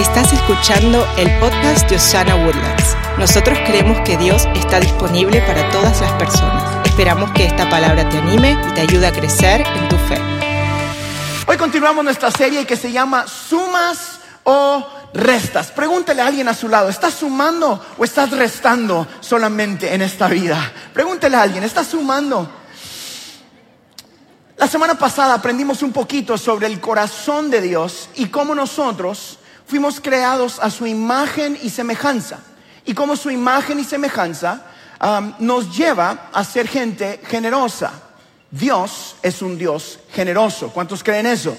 Estás escuchando el podcast de Osana Woodlands. Nosotros creemos que Dios está disponible para todas las personas. Esperamos que esta palabra te anime y te ayude a crecer en tu fe. Hoy continuamos nuestra serie que se llama Sumas o Restas. Pregúntele a alguien a su lado, ¿estás sumando o estás restando solamente en esta vida? Pregúntele a alguien, ¿estás sumando? La semana pasada aprendimos un poquito sobre el corazón de Dios y cómo nosotros fuimos creados a su imagen y semejanza. Y como su imagen y semejanza nos lleva a ser gente generosa. Dios es un Dios generoso. ¿Cuántos creen eso?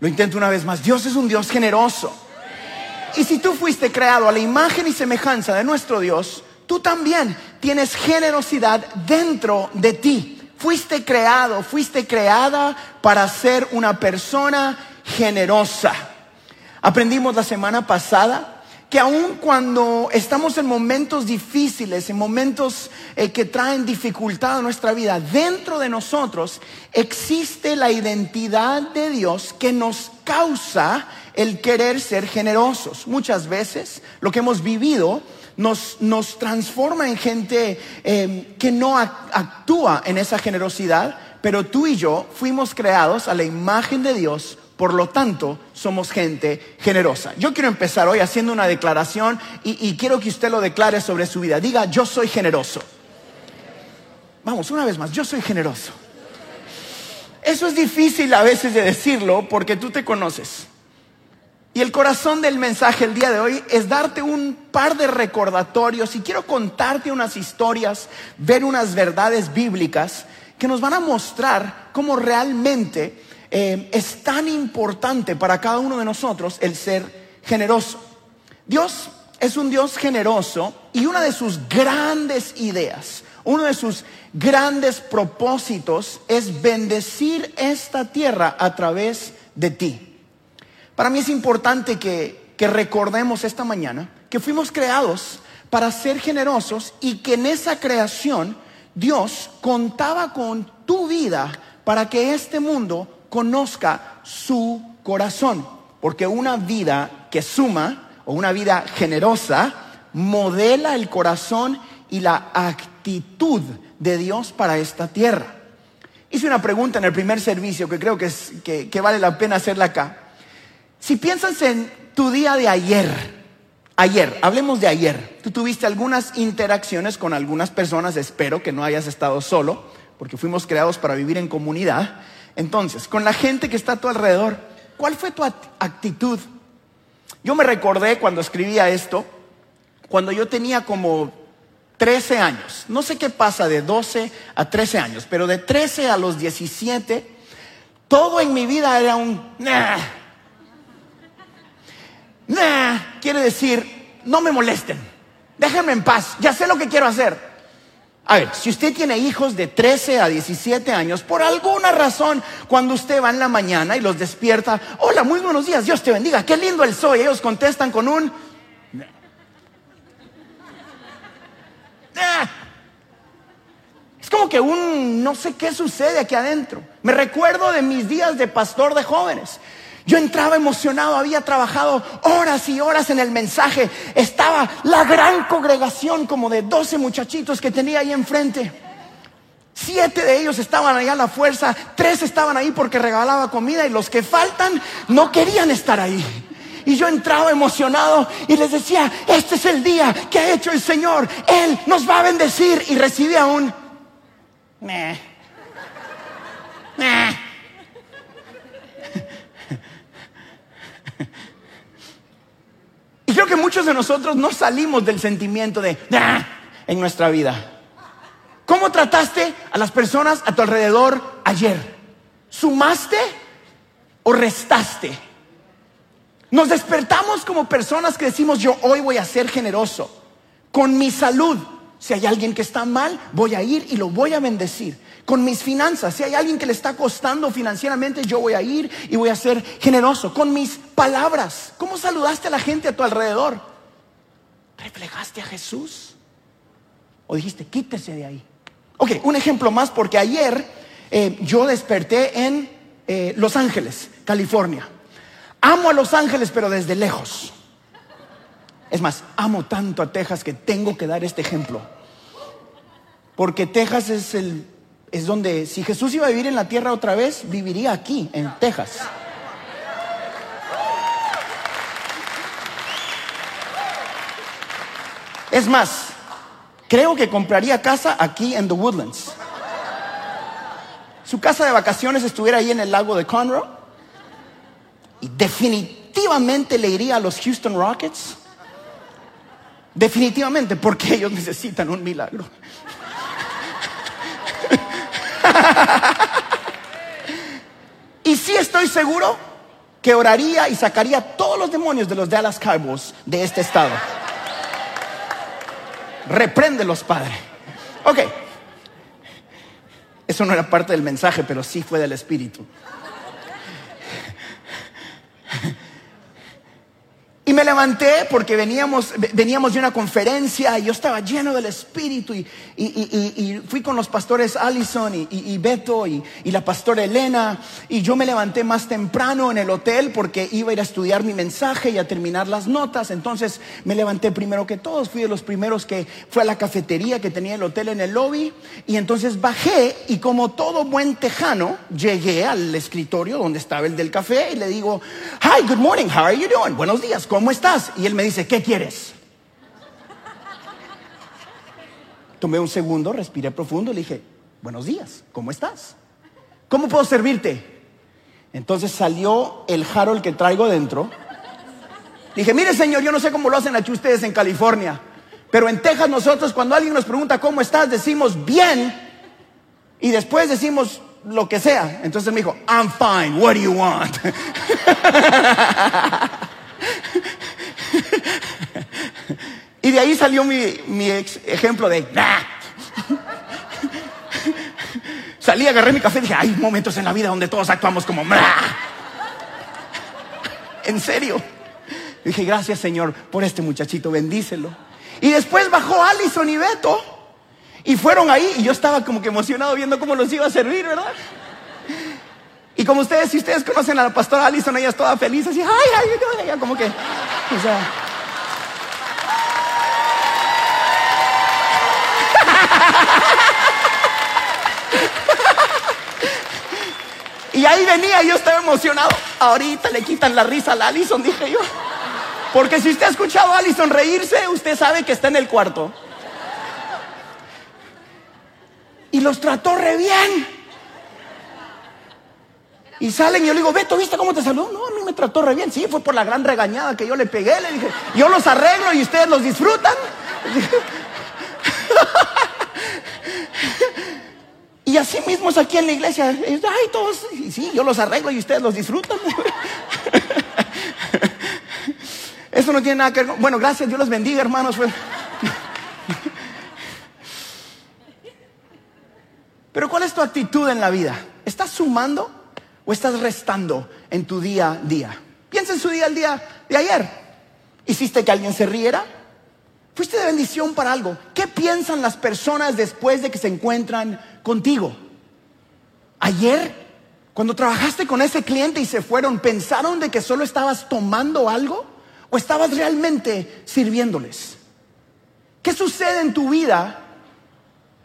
Lo intento una vez más. Dios es un Dios generoso. Y si tú fuiste creado a la imagen y semejanza de nuestro Dios, tú también tienes generosidad dentro de ti. Fuiste creado, fuiste creada para ser una persona generosa. Aprendimos la semana pasada que aun cuando estamos en momentos difíciles, en momentos eh, que traen dificultad a nuestra vida, dentro de nosotros existe la identidad de Dios que nos causa el querer ser generosos. Muchas veces lo que hemos vivido nos, transforma en gente eh, que no actúa en esa generosidad, pero tú y yo fuimos creados a la imagen de Dios por lo tanto, somos gente generosa. Yo quiero empezar hoy haciendo una declaración y, quiero que usted lo declare sobre su vida. Diga, yo soy generoso. Vamos, una vez más, yo soy generoso. Eso es difícil a veces de decirlo porque tú te conoces. Y el corazón del mensaje el día de hoy es darte un par de recordatorios y quiero contarte unas historias, ver unas verdades bíblicas que nos van a mostrar cómo realmente eh, es tan importante para cada uno de nosotros el ser generoso. Dios es un Dios generoso y una de sus grandes ideas, uno de sus grandes propósitos es bendecir esta tierra a través de ti. Para mí es importante que, que recordemos esta mañana que fuimos creados para ser generosos y que en esa creación Dios contaba con tu vida para que este mundo conozca su corazón. Porque una vida que suma o una vida generosa modela el corazón y la actitud de Dios para esta tierra. Hice una pregunta en el primer servicio que creo que, es, que, que vale la pena hacerla acá. Si piensas en tu día de ayer, ayer, hablemos de ayer, tú tuviste algunas interacciones con algunas personas, espero que no hayas estado solo, porque fuimos creados para vivir en comunidad. Entonces, con la gente que está a tu alrededor, ¿cuál fue tu actitud? Yo me recordé cuando escribía esto, cuando yo tenía como 13 años. No sé qué pasa de 12 a 13 años, pero de 13 a los 17, todo en mi vida era un... Nah. Nah, quiere decir, no me molesten, déjenme en paz, ya sé lo que quiero hacer. A ver, si usted tiene hijos de 13 a 17 años, por alguna razón, cuando usted va en la mañana y los despierta, hola, muy buenos días, Dios te bendiga, qué lindo el soy, ellos contestan con un... Es como que un no sé qué sucede aquí adentro. Me recuerdo de mis días de pastor de jóvenes. Yo entraba emocionado, había trabajado horas y horas en el mensaje. Estaba la gran congregación como de 12 muchachitos que tenía ahí enfrente. Siete de ellos estaban allá a la fuerza, tres estaban ahí porque regalaba comida y los que faltan no querían estar ahí. Y yo entraba emocionado y les decía, este es el día que ha hecho el Señor, Él nos va a bendecir. Y recibía un... Meh. Meh. Creo que muchos de nosotros no salimos del sentimiento de en nuestra vida. ¿Cómo trataste a las personas a tu alrededor ayer? ¿Sumaste o restaste? Nos despertamos como personas que decimos, yo hoy voy a ser generoso con mi salud. Si hay alguien que está mal, voy a ir y lo voy a bendecir con mis finanzas. Si hay alguien que le está costando financieramente, yo voy a ir y voy a ser generoso. Con mis palabras. ¿Cómo saludaste a la gente a tu alrededor? ¿Reflejaste a Jesús? ¿O dijiste, quítese de ahí? Ok, un ejemplo más porque ayer eh, yo desperté en eh, Los Ángeles, California. amo a Los Ángeles, pero desde lejos. Es más, amo tanto a Texas que tengo que dar este ejemplo. Porque Texas es el es donde si Jesús iba a vivir en la tierra otra vez, viviría aquí en Texas. Es más, creo que compraría casa aquí en The Woodlands. Su casa de vacaciones estuviera ahí en el lago de Conroe. Y definitivamente le iría a los Houston Rockets. Definitivamente, porque ellos necesitan un milagro. y sí estoy seguro que oraría y sacaría todos los demonios de los Dallas Cowboys de este estado. Repréndelos, Padre. Ok. Eso no era parte del mensaje, pero sí fue del Espíritu. Y me levanté porque veníamos, veníamos de una conferencia y yo estaba lleno del Espíritu y, y, fui con los pastores Allison y, Beto y, la pastora Elena. Y yo me levanté más temprano en el hotel porque iba a ir a estudiar mi mensaje y a terminar las notas. Entonces me levanté primero que todos, fui de los primeros que fue a la cafetería que tenía el hotel en el lobby. Y entonces bajé y como todo buen tejano llegué al escritorio donde estaba el del café y le digo, hi, good morning, how are you doing? Buenos días, ¿cómo estás? Y él me dice, ¿qué quieres? Tomé un segundo, respiré profundo y le dije, buenos días, ¿cómo estás? ¿Cómo puedo servirte? Entonces salió el Harold que traigo dentro. Dije, mire señor, yo no sé cómo lo hacen aquí ustedes en California, pero en Texas nosotros cuando alguien nos pregunta cómo estás, decimos bien y después decimos lo que sea. Entonces me dijo, I'm fine, what do you want? y de ahí salió mi, ejemplo de... Salí, agarré mi café y dije, hay momentos en la vida donde todos actuamos como... En serio. dije, gracias Señor por este muchachito, bendícelo. Y después bajó Allison y Beto. Y fueron ahí y yo estaba como que emocionado viendo cómo los iba a servir, ¿verdad? Y como ustedes, si ustedes conocen a la pastora Allison, ella es toda feliz, así, ay, ay, ay, como que, o sea. Y ahí venía, yo estaba emocionado. Ahorita le quitan la risa a la Allison, dije yo. Porque si usted ha escuchado a Allison reírse, usted sabe que está en el cuarto. Y los trató re bien. Y salen y yo le digo, Beto, ¿viste cómo te saludó? No, a mí me trató re bien. Sí, fue por la gran regañada que yo le pegué. Le dije, yo los arreglo y ustedes los disfrutan. Y así mismo es aquí en la iglesia. Ay, todos, sí, yo los arreglo y ustedes los disfrutan. Eso no tiene nada que ver. Bueno, gracias, Dios los bendiga, hermanos. Pero ¿cuál es tu actitud en la vida? ¿Estás sumando o estás restando en tu día a día? Piensa en su día al día de ayer. ¿Hiciste que alguien se riera? ¿Fuiste de bendición para algo? ¿Qué piensan las personas después de que se encuentran contigo? Ayer, cuando trabajaste con ese cliente y se fueron, ¿pensaron de que solo estabas tomando algo o estabas realmente sirviéndoles? ¿Qué sucede en tu vida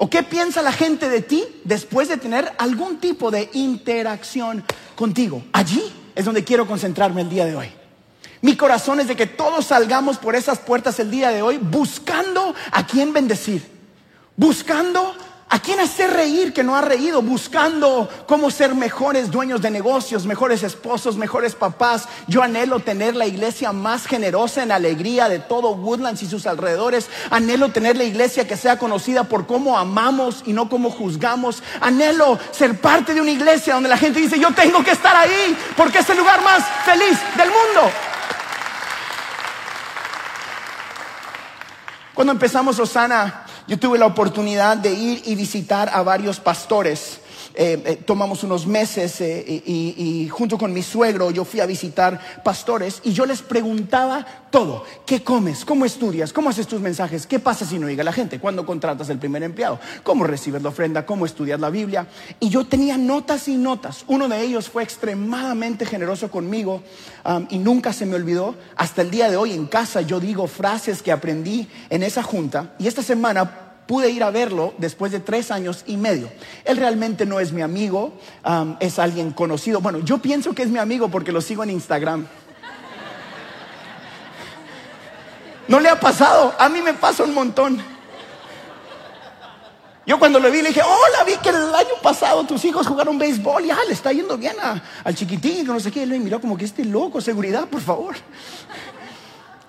¿O qué piensa la gente de ti después de tener algún tipo de interacción contigo? Allí es donde quiero concentrarme el día de hoy. Mi corazón es de que todos salgamos por esas puertas el día de hoy buscando a quién bendecir, buscando ¿A quién hacer reír que no ha reído? Buscando cómo ser mejores dueños de negocios, mejores esposos, mejores papás. Yo anhelo tener la iglesia más generosa en alegría de todo Woodlands y sus alrededores. Anhelo tener la iglesia que sea conocida por cómo amamos y no cómo juzgamos. Anhelo ser parte de una iglesia donde la gente dice, yo tengo que estar ahí porque es el lugar más feliz del mundo. Cuando empezamos Osana, yo tuve la oportunidad de ir y visitar a varios pastores eh, eh, tomamos unos meses eh, y, junto con mi suegro yo fui a visitar pastores y yo les preguntaba todo. ¿Qué comes? ¿Cómo estudias? ¿Cómo haces tus mensajes? ¿Qué pasa si no llega la gente? ¿Cuándo contratas el primer empleado? ¿Cómo recibes la ofrenda? ¿Cómo estudias la Biblia? Y yo tenía notas y notas. Uno de ellos fue extremadamente generoso conmigo um, y nunca se me olvidó. Hasta el día de hoy en casa yo digo frases que aprendí en esa junta y esta semana pude ir a verlo después de tres años y medio. Él realmente no es mi amigo, es alguien conocido. Bueno, yo pienso que es mi amigo porque lo sigo en Instagram. ¿No le ha pasado? A mí me pasa un montón. Yo cuando lo vi le dije, hola, vi que el año pasado tus hijos jugaron béisbol y ah, le está yendo bien a- al chiquitín y que no sé qué. Él me miró como que este loco, seguridad, por favor.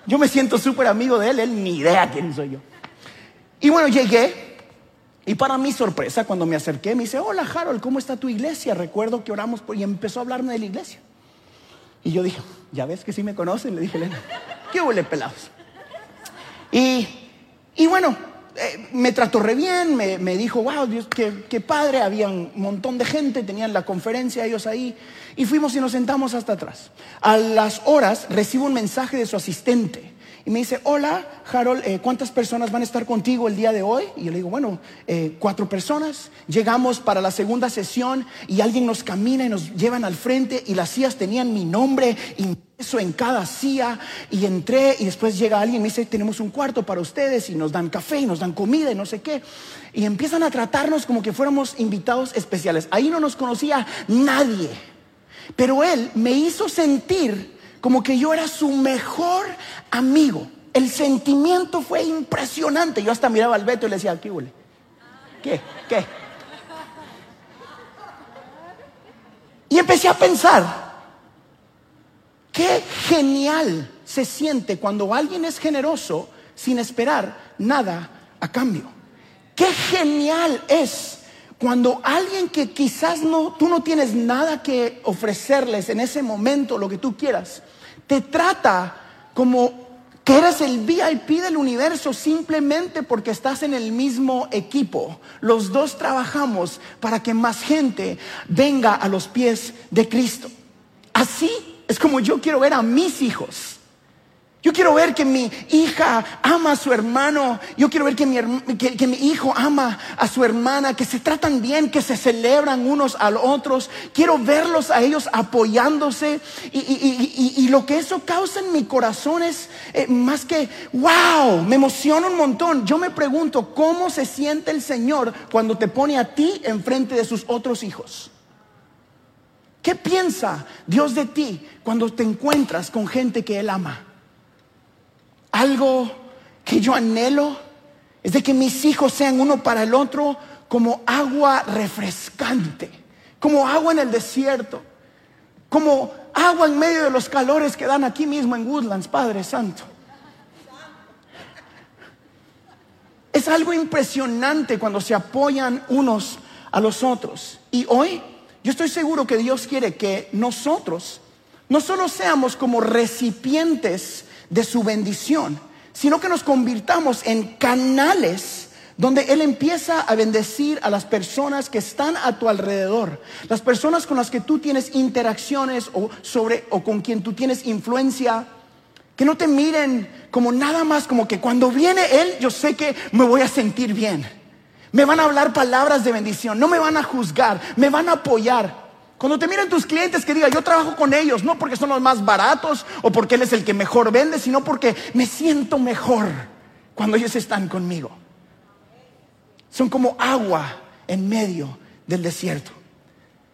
Yo me siento súper amigo de él, él ni idea quién soy yo. Y bueno, llegué y para mi sorpresa, cuando me acerqué, me dice, hola Harold, ¿cómo está tu iglesia? Recuerdo que oramos y empezó a hablarme de la iglesia. Y yo dije, ya ves que sí me conocen, le dije, Elena, ¿qué huele pelados? Y, y bueno, eh, me trató re bien, me, me dijo, wow, Dios, qué, qué padre, había un montón de gente, tenían la conferencia ellos ahí, y fuimos y nos sentamos hasta atrás. A las horas recibo un mensaje de su asistente. Y me dice, hola, Harold, eh, ¿cuántas personas van a estar contigo el día de hoy? Y yo le digo, bueno, eh, cuatro personas. Llegamos para la segunda sesión y alguien nos camina y nos llevan al frente y las sillas tenían mi nombre impreso en cada silla. Y entré y después llega alguien y me dice, tenemos un cuarto para ustedes y nos dan café y nos dan comida y no sé qué. Y empiezan a tratarnos como que fuéramos invitados especiales. Ahí no nos conocía nadie. Pero él me hizo sentir como que yo era su mejor amigo. El sentimiento fue impresionante. Yo hasta miraba al Beto y le decía, ¿qué huele? ¿Qué? ¿Qué? Y empecé a pensar, qué genial se siente cuando alguien es generoso sin esperar nada a cambio. Qué genial es cuando alguien que quizás no, tú no tienes nada que ofrecerles en ese momento, lo que tú quieras, te trata como que eres el VIP del universo simplemente porque estás en el mismo equipo. Los dos trabajamos para que más gente venga a los pies de Cristo. Así es como yo quiero ver a mis hijos. Yo quiero ver que mi hija ama a su hermano. Yo quiero ver que mi, hijo ama a su hermana, que se tratan bien, que se celebran unos a otros. Quiero verlos a ellos apoyándose. Y lo que eso causa en mi corazón es eh, más que, wow, me emociona un montón. Yo me pregunto, ¿cómo se siente el Señor cuando te pone a ti enfrente de sus otros hijos? ¿Qué piensa Dios de ti cuando te encuentras con gente que Él ama? Algo que yo anhelo es de que mis hijos sean uno para el otro como agua refrescante, como agua en el desierto, como agua en medio de los calores que dan aquí mismo en Woodlands, Padre Santo. Es algo impresionante cuando se apoyan unos a los otros. Y hoy yo estoy seguro que Dios quiere que nosotros no solo seamos como recipientes de su bendición, sino que nos convirtamos en canales donde Él empieza a bendecir a las personas que están a tu alrededor, las personas con las que tú tienes interacciones o, sobre, o con quien tú tienes influencia. Que no te miren como nada más, como que cuando viene Él, yo sé que me voy a sentir bien. Me van a hablar palabras de bendición, no me van a juzgar, me van a apoyar. Cuando te miren tus clientes que digan, yo trabajo con ellos, no porque son los más baratos o porque Él es el que mejor vende, sino porque me siento mejor cuando ellos están conmigo. Son como agua en medio del desierto.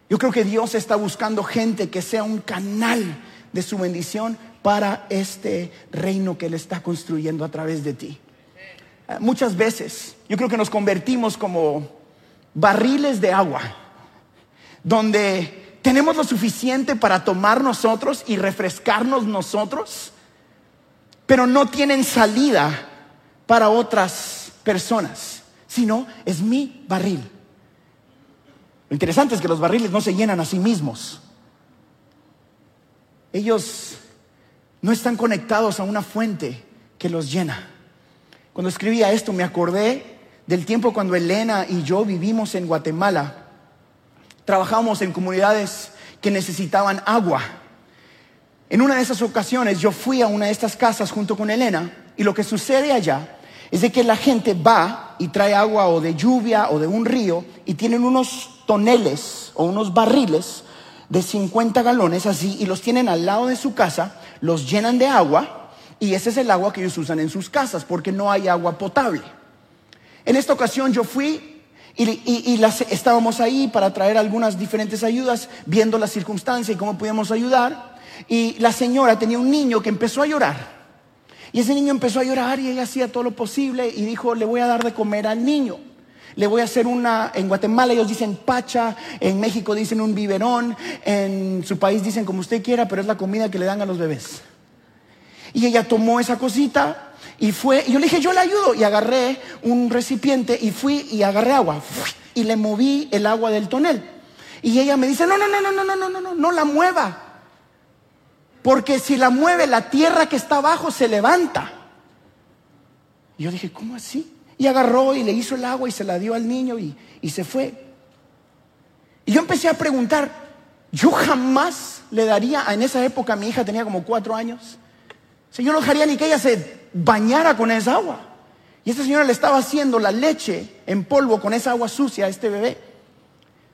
Yo creo que Dios está buscando gente que sea un canal de su bendición para este reino que Él está construyendo a través de ti. Eh, Muchas veces yo creo que nos convertimos como barriles de agua, donde tenemos lo suficiente para tomar nosotros y refrescarnos nosotros, pero no tienen salida para otras personas, sino es mi barril. Lo interesante es que los barriles no se llenan a sí mismos. Ellos no están conectados a una fuente que los llena. Cuando escribía esto me acordé del tiempo cuando Elena y yo vivimos en Guatemala. Trabajábamos en comunidades que necesitaban agua. En una de esas ocasiones yo fui a una de estas casas junto con Elena y lo que sucede allá es de que la gente va y trae agua o de lluvia o de un río y tienen unos toneles o unos barriles de 50 galones así y los tienen al lado de su casa, los llenan de agua y ese es el agua que ellos usan en sus casas porque no hay agua potable. En esta ocasión yo fui y, las, estábamos ahí para traer algunas diferentes ayudas, viendo la circunstancia y cómo podíamos ayudar. Y la señora tenía un niño que empezó a llorar. Y ese niño empezó a llorar y ella hacía todo lo posible y dijo, le voy a dar de comer al niño. Le voy a hacer una, en Guatemala ellos dicen pacha, en México dicen un biberón, en su país dicen como usted quiera, pero es la comida que le dan a los bebés. Y ella tomó esa cosita y fue, y yo le dije, yo le ayudo. Y agarré un recipiente y fui y agarré agua. Y le moví el agua del tonel. Y ella me dice, no, no, no, no, no, no, no, no, la mueva. Porque si la mueve, la tierra que está abajo se levanta. Y yo dije, ¿cómo así? Y agarró y le hizo el agua y se la dio al niño y, y se fue. Y yo empecé a preguntar, yo jamás le daría, en esa época mi hija tenía como cuatro años, o yo no dejaría ni que ella se bañara con esa agua. Y esta señora le estaba haciendo la leche en polvo con esa agua sucia a este bebé.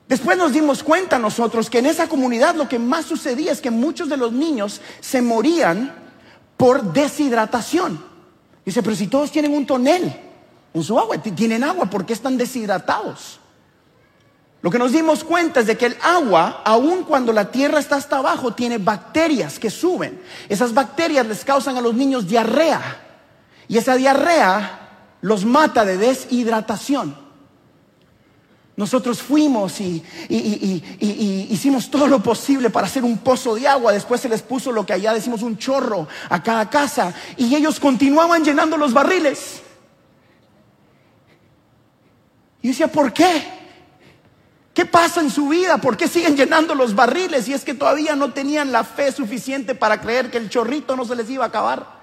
Después nos dimos cuenta nosotros que en esa comunidad lo que más sucedía es que muchos de los niños se morían por deshidratación. Dice, pero si todos tienen un tonel en su agua, tienen agua, ¿por qué están deshidratados? Lo que nos dimos cuenta es de que el agua, aun cuando la tierra está hasta abajo, tiene bacterias que suben. Esas bacterias les causan a los niños diarrea. Y esa diarrea los mata de deshidratación. Nosotros fuimos y, hicimos todo lo posible para hacer un pozo de agua. Después se les puso lo que allá decimos un chorro a cada casa. Y ellos continuaban llenando los barriles. Y decía, ¿por qué? ¿Qué pasa en su vida? ¿Por qué siguen llenando los barriles? Y es que todavía no tenían la fe suficiente para creer que el chorrito no se les iba a acabar.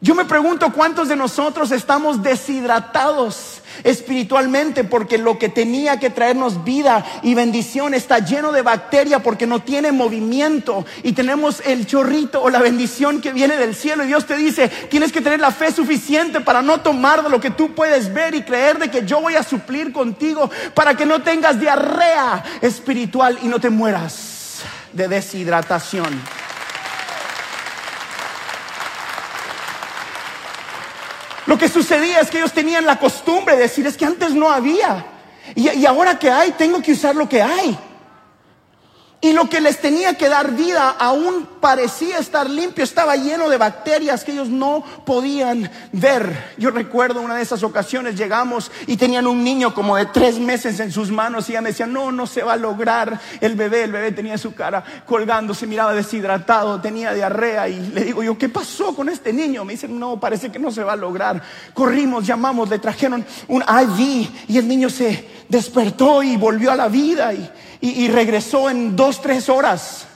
Yo me pregunto cuántos de nosotros estamos deshidratados espiritualmente porque lo que tenía que traernos vida y bendición está lleno de bacteria porque no tiene movimiento y tenemos el chorrito o la bendición que viene del cielo y Dios te dice, tienes que tener la fe suficiente para no tomar de lo que tú puedes ver y creer de que yo voy a suplir contigo para que no tengas diarrea espiritual y no te mueras de deshidratación. Lo que sucedía es que ellos tenían la costumbre de decir, es que antes no había. Y, y ahora que hay, tengo que usar lo que hay. Y lo que les tenía que dar vida aún parecía estar limpio, estaba lleno de bacterias que ellos no podían ver. Yo recuerdo una de esas ocasiones llegamos y tenían un niño como de tres meses en sus manos y ella me decía, no, no se va a lograr el bebé. El bebé tenía su cara colgando, se miraba deshidratado, tenía diarrea y le digo yo, ¿qué pasó con este niño? Me dicen, no, parece que no se va a lograr. Corrimos, llamamos, le trajeron un IV y el niño se despertó y volvió a la vida y y, regresó en dos, tres horas.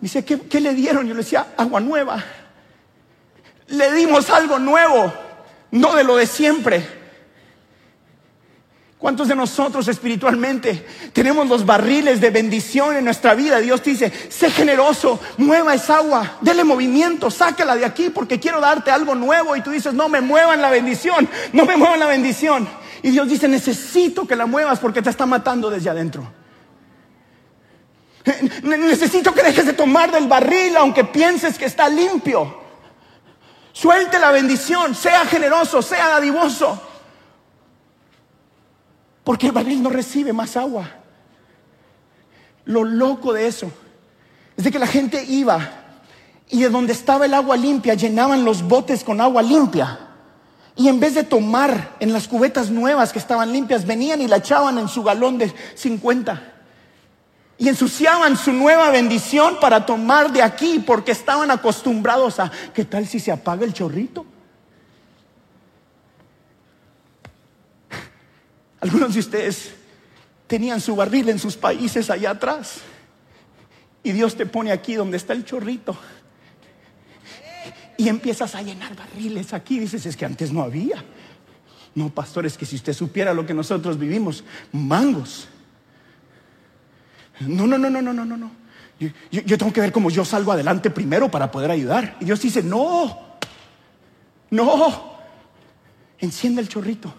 Dice, ¿qué, ¿qué le dieron? Yo le decía, agua nueva. Le dimos algo nuevo, no de lo de siempre. ¿Cuántos de nosotros espiritualmente tenemos los barriles de bendición en nuestra vida? Dios dice, sé generoso, mueva esa agua, dele movimiento, sácala de aquí porque quiero darte algo nuevo. Y tú dices, no me muevan la bendición, no me muevan la bendición. Y Dios dice, necesito que la muevas porque te está matando desde adentro. Necesito que dejes de tomar del barril aunque pienses que está limpio. Suelte la bendición, sea generoso, sea dadivoso. Porque el barril no recibe más agua. Lo loco de eso es de que la gente iba y de donde estaba el agua limpia llenaban los botes con agua limpia. Y en vez de tomar en las cubetas nuevas que estaban limpias, venían y la echaban en su galón de 50. Y ensuciaban su nueva bendición para tomar de aquí porque estaban acostumbrados a, ¿qué tal si se apaga el chorrito? Algunos de ustedes tenían su barril en sus países allá atrás. Y Dios te pone aquí donde está el chorrito y empiezas a llenar barriles aquí. Dices, es que antes no había. No, pastor, es que si usted supiera lo que nosotros vivimos, mangos. No, no, no, no, no, no, no. Yo, yo, yo tengo que ver cómo yo salgo adelante primero para poder ayudar. Y Dios dice, no, no, encienda el chorrito.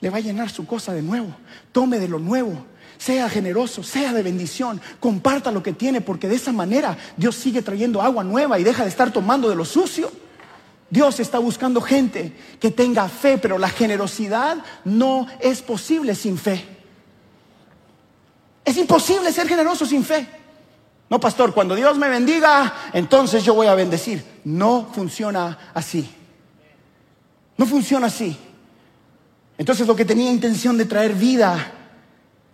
Le va a llenar su cosa de nuevo. Tome de lo nuevo. Sea generoso, sea de bendición, comparta lo que tiene, porque de esa manera Dios sigue trayendo agua nueva y deja de estar tomando de lo sucio. Dios está buscando gente que tenga fe, pero la generosidad no es posible sin fe. Es imposible ser generoso sin fe. No, pastor, cuando Dios me bendiga, entonces yo voy a bendecir. No funciona así. No funciona así. Entonces lo que tenía intención de traer vida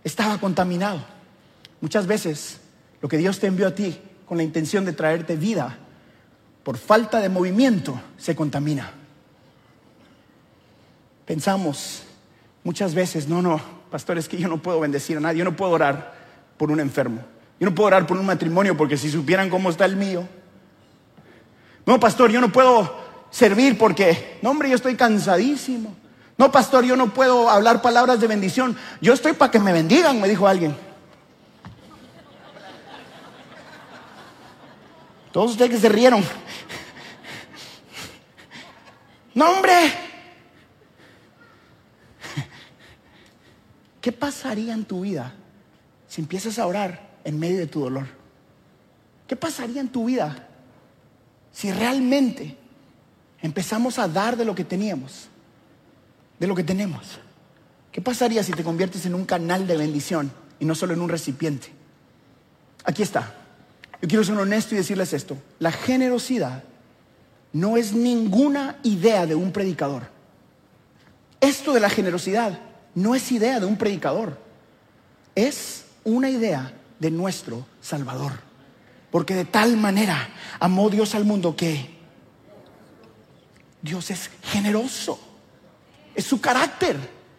estaba contaminado. Muchas veces lo que Dios te envió a ti con la intención de traerte vida, por falta de movimiento, se contamina. Pensamos muchas veces, no, no, pastor, es que yo no puedo bendecir a nadie, yo no puedo orar por un enfermo, yo no puedo orar por un matrimonio porque si supieran cómo está el mío. No, pastor, yo no puedo servir porque, no, hombre, yo estoy cansadísimo. No, pastor, yo no puedo hablar palabras de bendición. Yo estoy para que me bendigan, me dijo alguien. Todos ustedes que se rieron. No, hombre. ¿Qué pasaría en tu vida si empiezas a orar en medio de tu dolor? ¿Qué pasaría en tu vida si realmente empezamos a dar de lo que teníamos? De lo que tenemos. ¿Qué pasaría si te conviertes en un canal de bendición y no solo en un recipiente? Aquí está. Yo quiero ser honesto y decirles esto. La generosidad no es ninguna idea de un predicador. Esto de la generosidad no es idea de un predicador. Es una idea de nuestro Salvador. Porque de tal manera amó Dios al mundo que Dios es generoso es su carácter.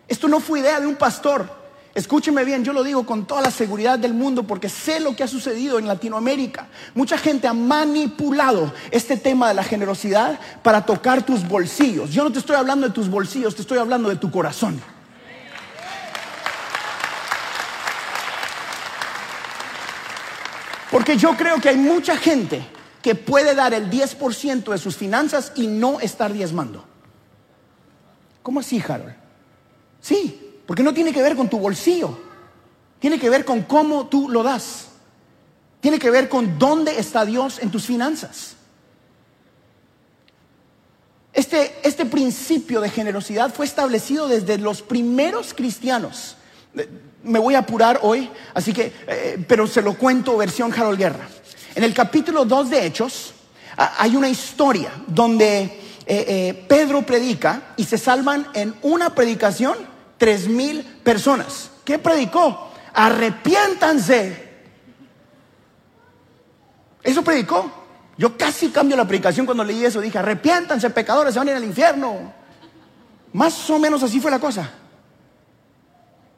Esto no fue idea de un pastor. Escúcheme bien, yo lo digo con toda la seguridad del mundo porque sé lo que ha sucedido en Latinoamérica. Mucha gente ha manipulado este tema de la generosidad para tocar tus bolsillos. Yo no te estoy hablando de tus bolsillos, te estoy hablando de tu corazón. Porque yo creo que hay mucha gente que puede dar el 10% de sus finanzas y no estar diezmando. ¿Cómo así, Harold? Sí, porque no tiene que ver con tu bolsillo. Tiene que ver con cómo tú lo das. Tiene que ver con dónde está Dios en tus finanzas. Este, este principio de generosidad fue establecido desde los primeros cristianos. Me voy a apurar hoy, así que, eh, pero se lo cuento versión Harold Guerra. En el capítulo 2 de Hechos hay una historia donde eh, eh, Pedro predica y se salvan en una predicación tres mil personas. ¿Qué predicó? Arrepiéntanse. Eso predicó. Yo casi cambio la predicación cuando leí eso. Dije, arrepiéntanse, pecadores, se van a ir al infierno. Más o menos así fue la cosa.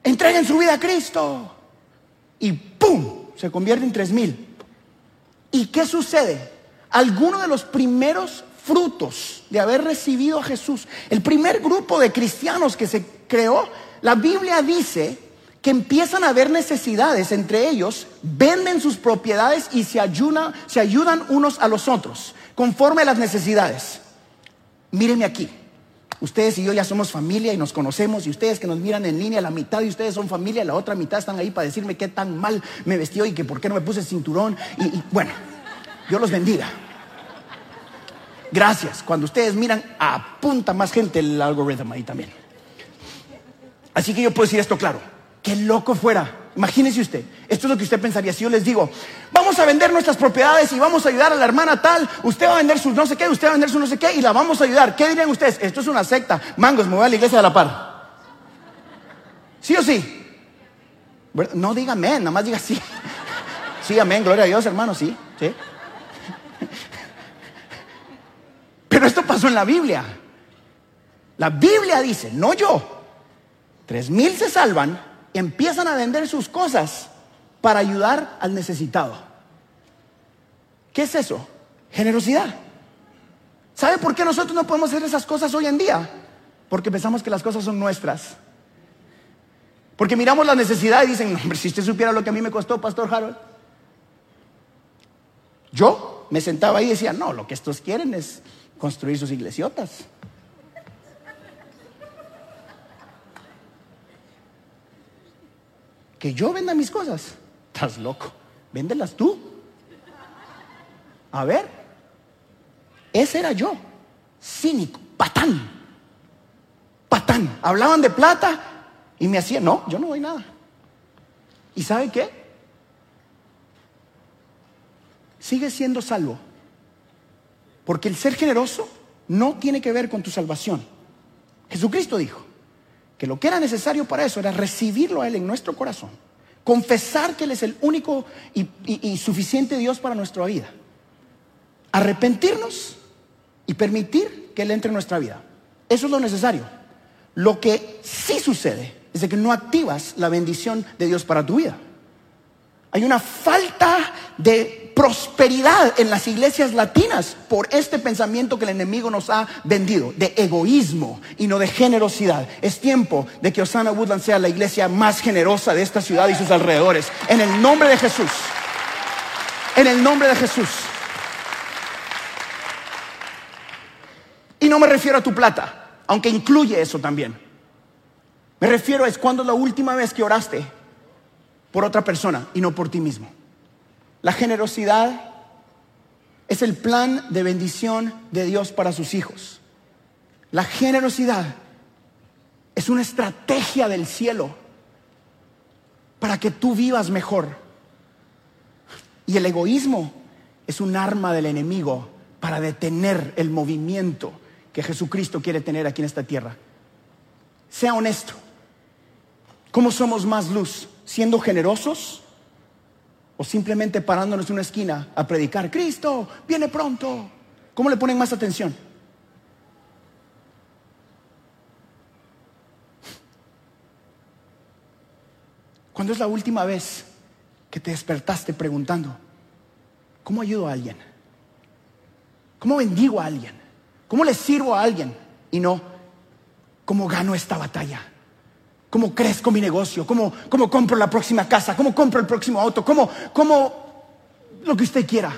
Entreguen su vida a Cristo. Y ¡pum! Se convierte en tres mil. ¿Y qué sucede? Algunos de los primeros frutos de haber recibido a Jesús. El primer grupo de cristianos que se creó, la Biblia dice que empiezan a haber necesidades entre ellos, venden sus propiedades y se, ayudan, se ayudan unos a los otros, conforme a las necesidades. Mírenme aquí. Ustedes y yo ya somos familia y nos conocemos y ustedes que nos miran en línea, la mitad de ustedes son familia, la otra mitad están ahí para decirme qué tan mal me vestió y que por qué no me puse cinturón. Y, y bueno, Dios los bendiga. Gracias. Cuando ustedes miran, apunta más gente el algoritmo ahí también. Así que yo puedo decir esto claro. Qué loco fuera. Imagínese usted. Esto es lo que usted pensaría. Si yo les digo, vamos a vender nuestras propiedades y vamos a ayudar a la hermana tal, usted va a vender sus no sé qué, usted va a vender su no sé qué y la vamos a ayudar. ¿Qué dirían ustedes? Esto es una secta. Mangos, me voy a la iglesia de la par. ¿Sí o sí? No diga amén, nada más diga sí. Sí, amén, gloria a Dios, hermano, sí. ¿sí? Pero esto pasó en la Biblia. La Biblia dice, no yo. Tres mil se salvan empiezan a vender sus cosas para ayudar al necesitado. ¿Qué es eso? Generosidad. ¿Sabe por qué nosotros no podemos hacer esas cosas hoy en día? Porque pensamos que las cosas son nuestras. Porque miramos la necesidad y dicen, hombre, si usted supiera lo que a mí me costó, Pastor Harold. Yo me sentaba ahí y decía, no, lo que estos quieren es construir sus iglesias Que yo venda mis cosas. Estás loco. Véndelas tú. A ver. Ese era yo. Cínico. Patán. Patán. Hablaban de plata y me hacían, no, yo no doy nada. ¿Y sabe qué? Sigue siendo salvo. Porque el ser generoso no tiene que ver con tu salvación. Jesucristo dijo que lo que era necesario para eso era recibirlo a Él en nuestro corazón, confesar que Él es el único y, suficiente Dios para nuestra vida, arrepentirnos y permitir que Él entre en nuestra vida. Eso es lo necesario. Lo que sí sucede es de que no activas la bendición de Dios para tu vida. Hay una falta de prosperidad en las iglesias latinas por este pensamiento que el enemigo nos ha vendido, de egoísmo y no de generosidad. Es tiempo de que Osana Woodland sea la iglesia más generosa de esta ciudad y sus alrededores. En el nombre de Jesús. En el nombre de Jesús. Y no me refiero a tu plata, aunque incluye eso también. Me refiero a es cuando la última vez que oraste por otra persona y no por ti mismo. La generosidad es el plan de bendición de Dios para sus hijos. La generosidad es una estrategia del cielo para que tú vivas mejor. Y el egoísmo es un arma del enemigo para detener el movimiento que Jesucristo quiere tener aquí en esta tierra. Sea honesto. ¿Cómo somos más luz? ¿Siendo generosos? ¿O simplemente parándonos en una esquina a predicar, Cristo, viene pronto? ¿Cómo le ponen más atención? ¿Cuándo es la última vez que te despertaste preguntando, ¿cómo ayudo a alguien? ¿Cómo bendigo a alguien? ¿Cómo le sirvo a alguien? Y no, ¿cómo gano esta batalla? ¿Cómo crezco mi negocio? ¿Cómo, cómo compro la próxima casa? ¿Cómo compro el próximo auto? ¿Cómo, cómo lo que usted quiera?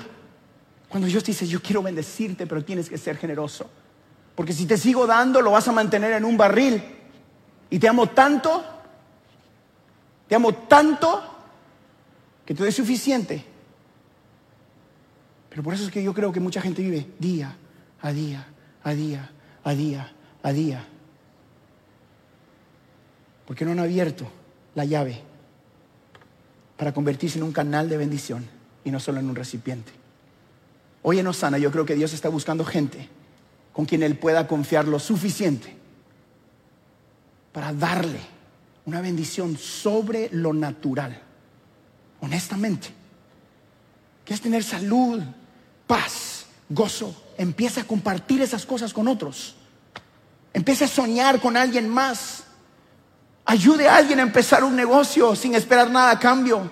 Cuando Dios dice, yo quiero bendecirte, pero tienes que ser generoso. Porque si te sigo dando, lo vas a mantener en un barril. Y te amo tanto, te amo tanto, que te es suficiente. Pero por eso es que yo creo que mucha gente vive día a día, a día, a día, a día ¿Por qué no han abierto la llave para convertirse en un canal de bendición y no solo en un recipiente? Hoy en Osana yo creo que Dios está buscando gente con quien Él pueda confiar lo suficiente para darle una bendición sobre lo natural, honestamente, que es tener salud, paz, gozo. Empieza a compartir esas cosas con otros. Empieza a soñar con alguien más. Ayude a alguien a empezar un negocio sin esperar nada a cambio.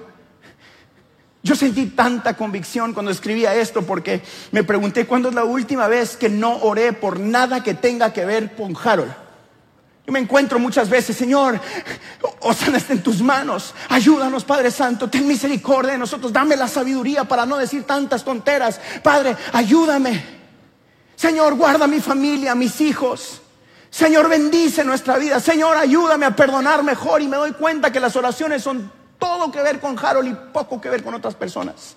Yo sentí tanta convicción cuando escribía esto porque me pregunté cuándo es la última vez que no oré por nada que tenga que ver con Harold. Yo me encuentro muchas veces, Señor, Osana está en tus manos. Ayúdanos, Padre Santo, ten misericordia de nosotros. Dame la sabiduría para no decir tantas tonteras. Padre, ayúdame. Señor, guarda mi familia, mis hijos. Señor, bendice nuestra vida. Señor, ayúdame a perdonar mejor. Y me doy cuenta que las oraciones son todo que ver con Harold y poco que ver con otras personas.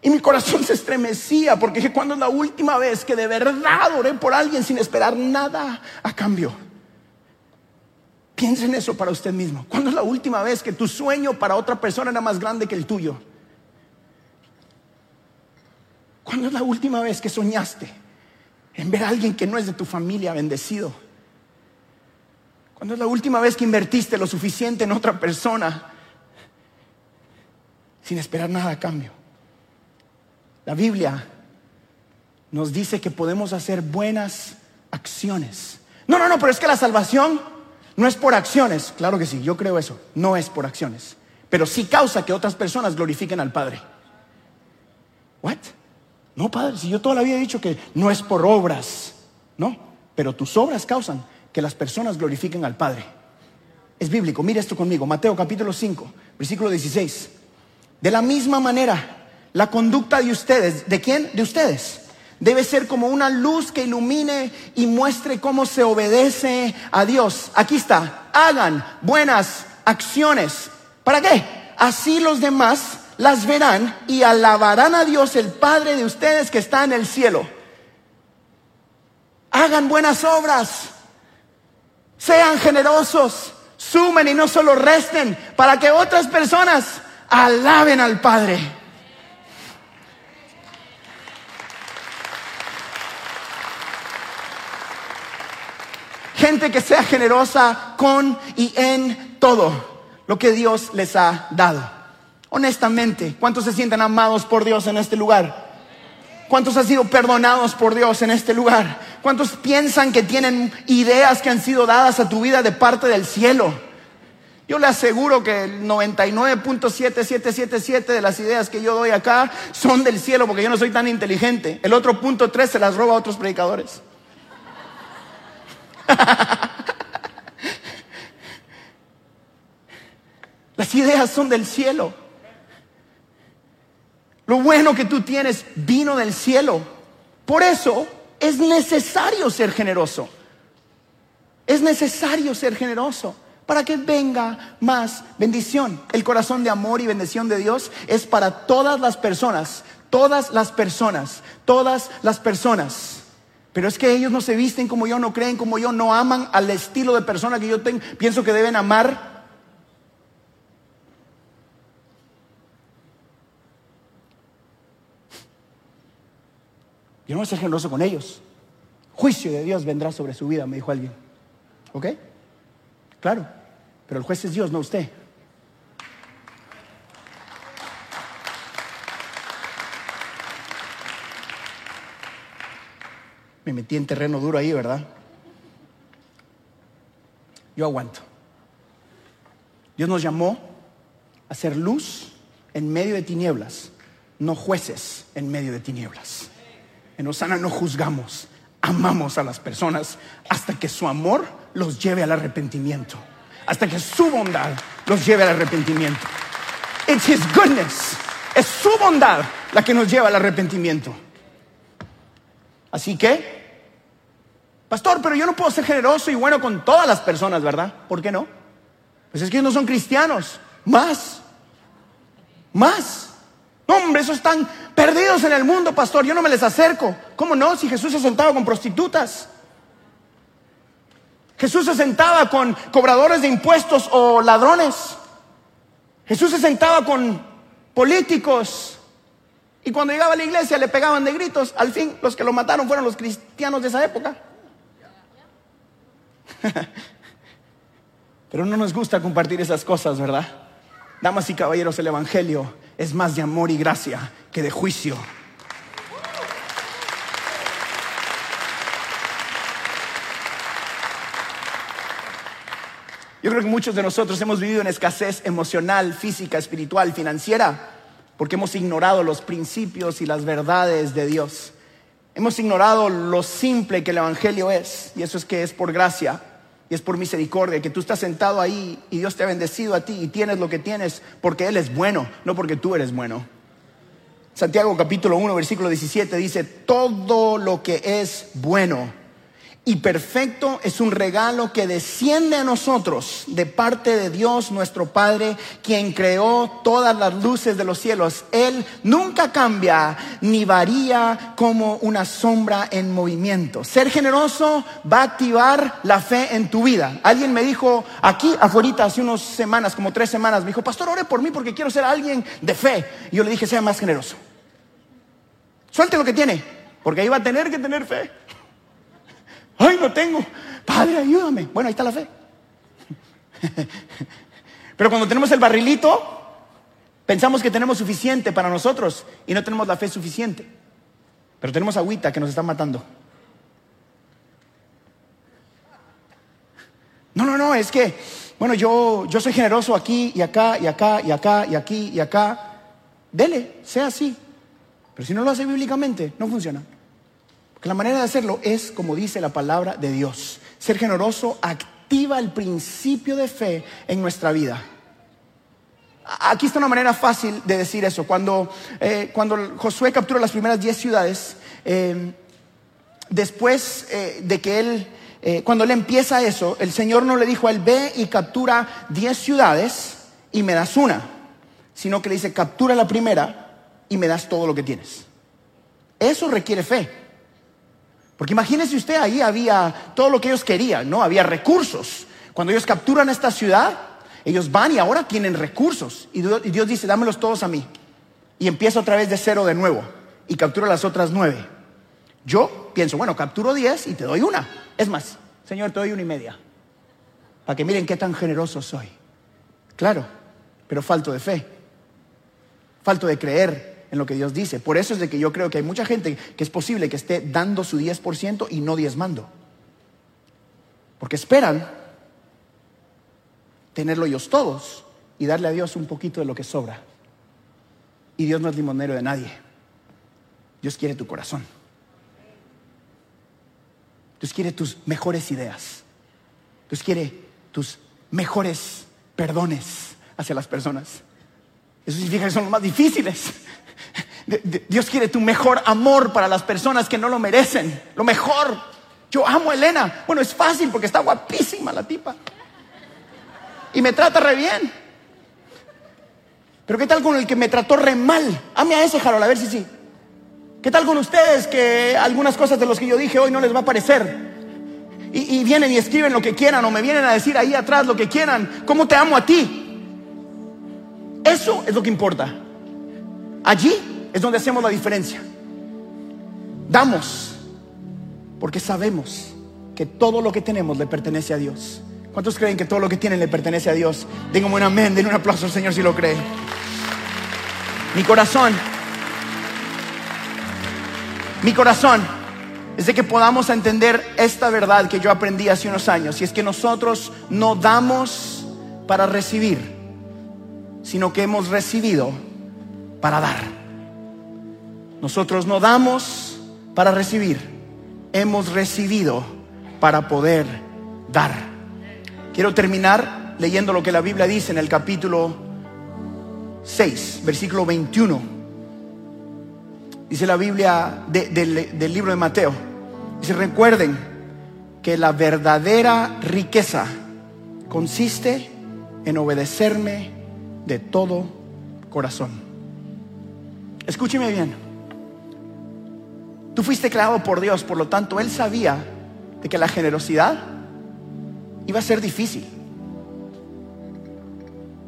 Y mi corazón se estremecía porque dije, ¿cuándo es la última vez que de verdad oré por alguien sin esperar nada a cambio? Piensa en eso para usted mismo. ¿Cuándo es la última vez que tu sueño para otra persona era más grande que el tuyo? ¿Cuándo es la última vez que soñaste en ver a alguien que no es de tu familia bendecido? ¿Cuándo es la última vez que invertiste lo suficiente en otra persona sin esperar nada a cambio? La Biblia nos dice que podemos hacer buenas acciones. No, no, no, pero es que la salvación no es por acciones. Claro que sí, yo creo eso. No es por acciones. Pero sí causa que otras personas glorifiquen al Padre. ¿What? No, padre, si yo toda la vida he dicho que no es por obras, ¿no? pero tus obras causan que las personas glorifiquen al Padre. Es bíblico, mire esto conmigo, Mateo capítulo 5, versículo 16. De la misma manera, la conducta de ustedes, ¿de quién? De ustedes. Debe ser como una luz que ilumine y muestre cómo se obedece a Dios. Aquí está, hagan buenas acciones. ¿Para qué? Así los demás las verán y alabarán a Dios, el Padre de ustedes que está en el cielo. Hagan buenas obras. Sean generosos. Sumen y no solo resten para que otras personas alaben al Padre. Gente que sea generosa con y en todo lo que Dios les ha dado. Honestamente, ¿cuántos se sienten amados por Dios en este lugar? ¿Cuántos han sido perdonados por Dios en este lugar? ¿Cuántos piensan que tienen ideas que han sido dadas a tu vida de parte del cielo? Yo le aseguro que el 99.7777 de las ideas que yo doy acá son del cielo porque yo no soy tan inteligente. El otro punto 3 se las roba a otros predicadores. Las ideas son del cielo. Lo bueno que tú tienes vino del cielo. Por eso es necesario ser generoso. Es necesario ser generoso para que venga más bendición. El corazón de amor y bendición de Dios es para todas las personas, todas las personas, todas las personas. Pero es que ellos no se visten como yo, no creen como yo, no aman al estilo de persona que yo tengo, pienso que deben amar. Yo no voy a ser generoso con ellos. Juicio de Dios vendrá sobre su vida, me dijo alguien. ¿Ok? Claro, pero el juez es Dios, no usted. Me metí en terreno duro ahí, ¿verdad? Yo aguanto. Dios nos llamó a ser luz en medio de tinieblas, no jueces en medio de tinieblas. En Osana no juzgamos, amamos a las personas hasta que su amor los lleve al arrepentimiento, hasta que su bondad los lleve al arrepentimiento. It's His goodness, es su bondad la que nos lleva al arrepentimiento. Así que, pastor, pero yo no puedo ser generoso y bueno con todas las personas, ¿verdad? ¿Por qué no? Pues es que ellos no son cristianos. Más, más. Hombre, esos están perdidos en el mundo, pastor. Yo no me les acerco. ¿Cómo no? Si Jesús se sentaba con prostitutas. Jesús se sentaba con cobradores de impuestos o ladrones. Jesús se sentaba con políticos. Y cuando llegaba a la iglesia le pegaban de gritos. Al fin, los que lo mataron fueron los cristianos de esa época. Pero no nos gusta compartir esas cosas, ¿verdad? Damas y caballeros, el Evangelio es más de amor y gracia que de juicio. Yo creo que muchos de nosotros hemos vivido en escasez emocional, física, espiritual, financiera, porque hemos ignorado los principios y las verdades de Dios. Hemos ignorado lo simple que el Evangelio es, y eso es que es por gracia y es por misericordia, que tú estás sentado ahí y Dios te ha bendecido a ti y tienes lo que tienes porque Él es bueno, no porque tú eres bueno. Santiago capítulo 1, versículo 17 dice, todo lo que es bueno y perfecto es un regalo que desciende a nosotros de parte de Dios nuestro Padre, quien creó todas las luces de los cielos. Él nunca cambia ni varía como una sombra en movimiento. Ser generoso va a activar la fe en tu vida. Alguien me dijo aquí afuera hace unas semanas, como tres semanas, me dijo, pastor, ore por mí porque quiero ser alguien de fe. Y yo le dije, sea más generoso. Suelte lo que tiene, porque ahí va a tener que tener fe. Ay, no tengo. Padre, ayúdame. Bueno, ahí está la fe. Pero cuando tenemos el barrilito, pensamos que tenemos suficiente para nosotros y no tenemos la fe suficiente. Pero tenemos agüita que nos está matando. No, no, no, es que, bueno, yo, yo soy generoso aquí y acá y acá y acá y aquí y acá. Dele, sea así. Pero si no lo hace bíblicamente, no funciona. La manera de hacerlo es como dice la palabra de Dios. Ser generoso activa el principio de fe en nuestra vida. Aquí está una manera fácil de decir eso. Cuando, eh, cuando Josué captura las primeras diez ciudades, eh, después eh, de que él, cuando él empieza eso, el Señor no le dijo a él, ve y captura diez ciudades y me das una, sino que le dice, captura la primera y me das todo lo que tienes. Eso requiere fe. Porque imagínese usted, ahí había todo lo que ellos querían, ¿no? Había recursos. Cuando ellos capturan esta ciudad, ellos van y ahora tienen recursos. Y Dios, dice, dámelos todos a mí. Y empieza otra vez de cero de nuevo. Y captura las otras nueve. Yo pienso, bueno, capturo diez y te doy una. Es más, Señor, te doy una y media. Para que miren qué tan generoso soy. Claro, pero falto de fe. Falto de creer en lo que Dios dice. Por eso es de que yo creo que hay mucha gente que es posible que esté dando su 10% y no diezmando. Porque esperan tenerlo ellos todos y darle a Dios un poquito de lo que sobra. Y Dios no es limonero de nadie. Dios quiere tu corazón. Dios quiere tus mejores ideas. Dios quiere tus mejores perdones hacia las personas. Eso significa que son los más difíciles. Dios quiere tu mejor amor para las personas que no lo merecen. Lo mejor. Yo amo a Elena. Bueno, es fácil porque está guapísima la tipa y me trata re bien. Pero ¿qué tal con el que me trató re mal? Ame a ese, Harold, a ver si sí. ¿Qué tal con ustedes que algunas cosas de los que yo dije hoy no les va a parecer? Y, y, vienen y escriben lo que quieran o me vienen a decir ahí atrás lo que quieran. ¿Cómo te amo a ti? Eso es lo que importa. Allí es donde hacemos la diferencia. Damos porque sabemos que todo lo que tenemos le pertenece a Dios. ¿Cuántos creen que todo lo que tienen le pertenece a Dios? Den un amén, den un aplauso al Señor si lo creen. Mi corazón, mi corazón es de que podamos entender esta verdad que yo aprendí hace unos años. Y es que nosotros no damos para recibir, sino que hemos recibido para dar. Nosotros no damos para recibir, hemos recibido para poder dar. Quiero terminar leyendo lo que la Biblia dice en el capítulo 6, versículo 21. Dice la Biblia del libro de Mateo. Dice, recuerden que la verdadera riqueza consiste en obedecerme de todo corazón. Escúcheme bien. Tú fuiste creado por Dios, por lo tanto, Él sabía de que la generosidad iba a ser difícil.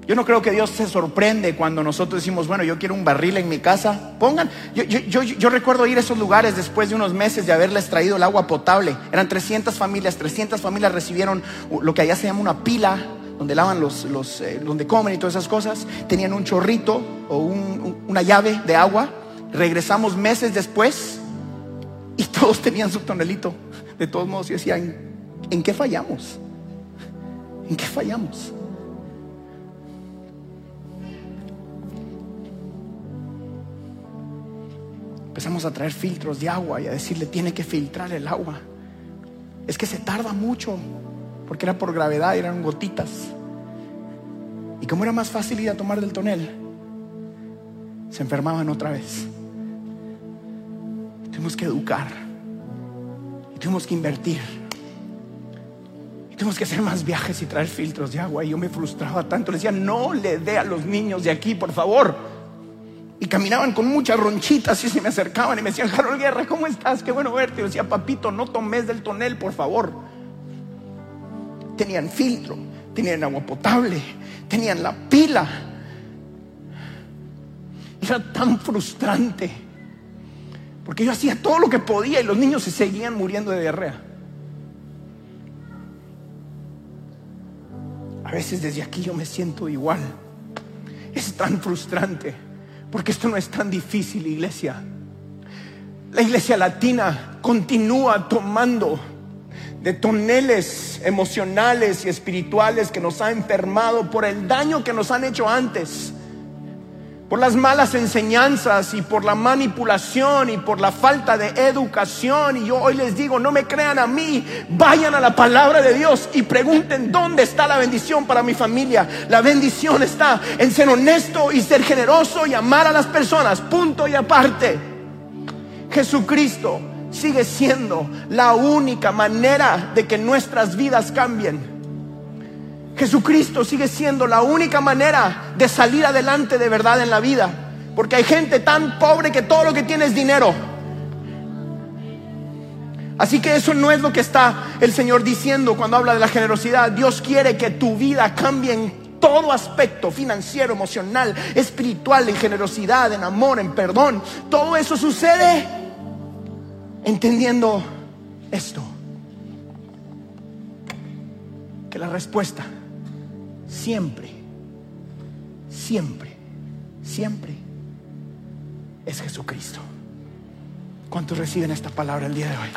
Yo no creo que Dios se sorprende cuando nosotros decimos, bueno, yo quiero un barril en mi casa. Pongan, yo, recuerdo ir a esos lugares después de unos meses de haberles traído el agua potable. Eran 300 familias, 300 familias recibieron lo que allá se llama una pila, donde lavan los, los eh, donde comen y todas esas cosas. Tenían un chorrito o una llave de agua. Regresamos meses después y todos tenían su tonelito. De todos modos, yo decía, ¿en qué fallamos? ¿En qué fallamos? Empezamos a traer filtros de agua y a decirle, tiene que filtrar el agua. Es que se tarda mucho, porque era por gravedad, eran gotitas. Y como era más fácil ir a tomar del tonel, se enfermaban otra vez. Tuvimos que educar y tuvimos que invertir. Tenemos que hacer más viajes y traer filtros de agua. Y yo me frustraba tanto. Le decía, no le dé a los niños de aquí, por favor. Y caminaban con muchas ronchitas y se me acercaban y me decían, Harold Guerra, ¿cómo estás? Qué bueno verte. Yo decía, papito, no tomes del tonel, por favor. Tenían filtro, tenían agua potable, tenían la pila. Era tan frustrante. Porque yo hacía todo lo que podía y los niños se seguían muriendo de diarrea. A veces desde aquí yo me siento igual. Es tan frustrante, porque esto no es tan difícil, iglesia. La iglesia latina continúa tomando de toneles emocionales y espirituales que nos ha enfermado por el daño que nos han hecho antes. por las malas enseñanzas y por la manipulación y por la falta de educación. Y yo hoy les digo, no me crean a mí, vayan a la palabra de Dios y pregunten dónde está la bendición para mi familia. La bendición está en ser honesto y ser generoso y amar a las personas, punto y aparte. Jesucristo sigue siendo la única manera de que nuestras vidas cambien. Jesucristo sigue siendo la única manera de salir adelante de verdad en la vida. Porque hay gente tan pobre que todo lo que tiene es dinero. Así que eso no es lo que está el Señor diciendo cuando habla de la generosidad. Dios quiere que tu vida cambie en todo aspecto, financiero, emocional, espiritual, en generosidad, en amor, en perdón. Todo eso sucede entendiendo esto. Que la respuesta siempre, siempre, siempre es Jesucristo. ¿Cuántos reciben esta palabra el día de hoy?